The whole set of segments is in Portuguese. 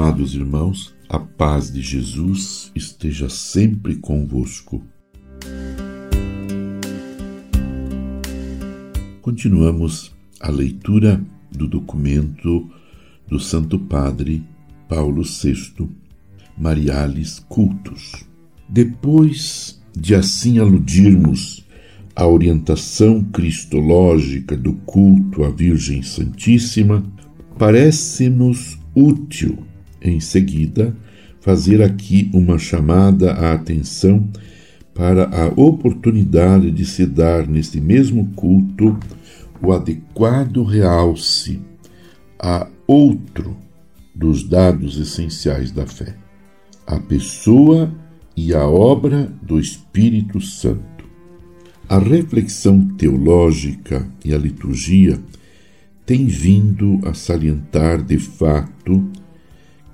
Amados irmãos, a paz de Jesus esteja sempre convosco. Continuamos a leitura do documento do Santo Padre Paulo VI, Mariales Cultus. Depois de assim aludirmos à orientação cristológica do culto à Virgem Santíssima, parece-nos útil, em seguida, fazer aqui uma chamada à atenção para a oportunidade de se dar neste mesmo culto o adequado realce a outro dos dados essenciais da fé, a pessoa e a obra do Espírito Santo. A reflexão teológica e a liturgia têm vindo a salientar de fato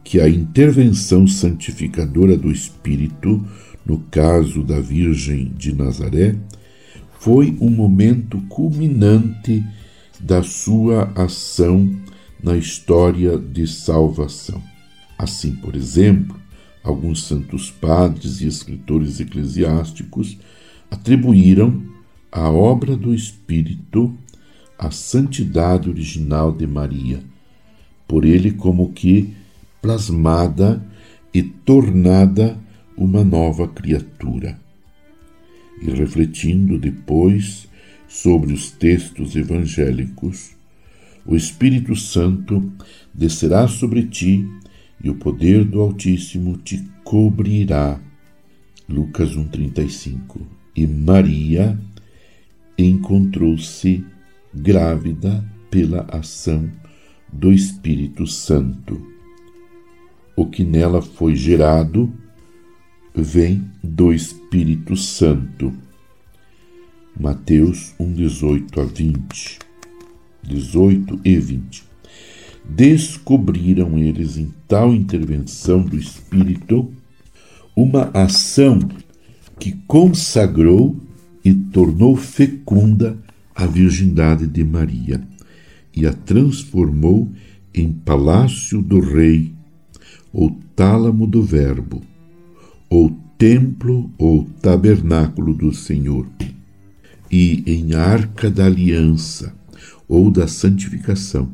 que a intervenção santificadora do Espírito, no caso da Virgem de Nazaré, foi um momento culminante da sua ação na história de salvação. Assim, por exemplo, alguns santos padres e escritores eclesiásticos atribuíram à obra do Espírito a santidade original de Maria, por ele como que plasmada e tornada uma nova criatura. E refletindo depois sobre os textos evangélicos, o Espírito Santo descerá sobre ti e o poder do Altíssimo te cobrirá. Lucas 1,35 E Maria encontrou-se grávida pela ação do Espírito Santo o que nela foi gerado vem do Espírito Santo. Mateus 1, 18 a 20. 18 e 20. Descobriram eles em tal intervenção do Espírito uma ação que consagrou e tornou fecunda a virgindade de Maria e a transformou em palácio do Rei ou tálamo do Verbo, ou templo ou tabernáculo do Senhor, e em arca da aliança ou da santificação,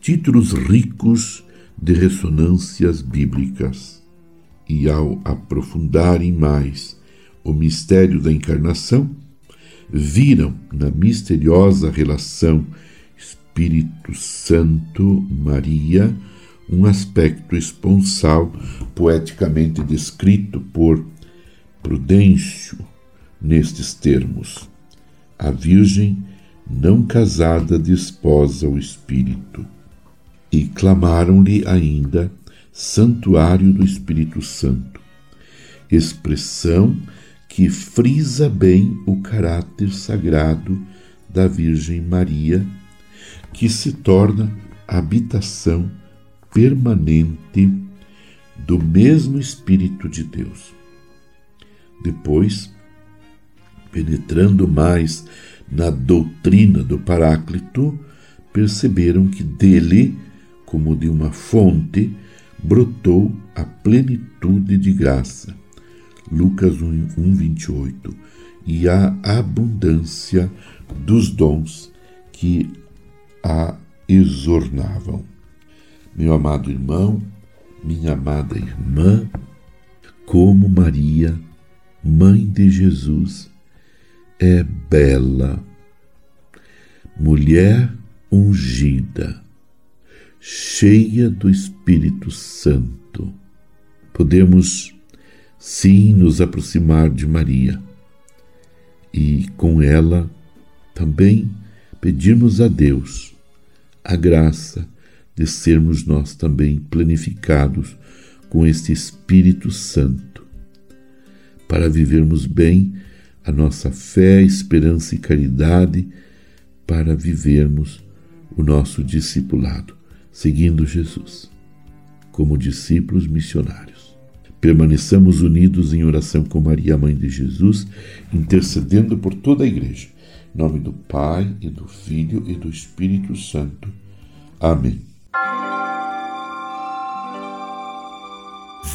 títulos ricos de ressonâncias bíblicas. E ao aprofundarem mais o mistério da encarnação, viram na misteriosa relação Espírito Santo Maria um aspecto esponsal poeticamente descrito por Prudêncio nestes termos: A Virgem não casada desposa o Espírito. E clamaram-lhe ainda Santuário do Espírito Santo, expressão que frisa bem o caráter sagrado da Virgem Maria, que se torna habitação permanente do mesmo Espírito de Deus. Depois, penetrando mais na doutrina do Paráclito, perceberam que dele, como de uma fonte, brotou a plenitude de graça. Lucas 1, 1 28. E a abundância dos dons que a exornavam. Meu amado irmão, minha amada irmã, como Maria, mãe de Jesus, é bela, mulher ungida, cheia do Espírito Santo. Podemos sim nos aproximar de Maria e com ela também pedirmos a Deus a graça de sermos nós também planificados com este Espírito Santo, para vivermos bem a nossa fé, esperança e caridade, para vivermos o nosso discipulado, seguindo Jesus, como discípulos missionários. Permaneçamos unidos em oração com Maria, Mãe de Jesus, intercedendo por toda a Igreja. Em nome do Pai, e do Filho e do Espírito Santo. Amém.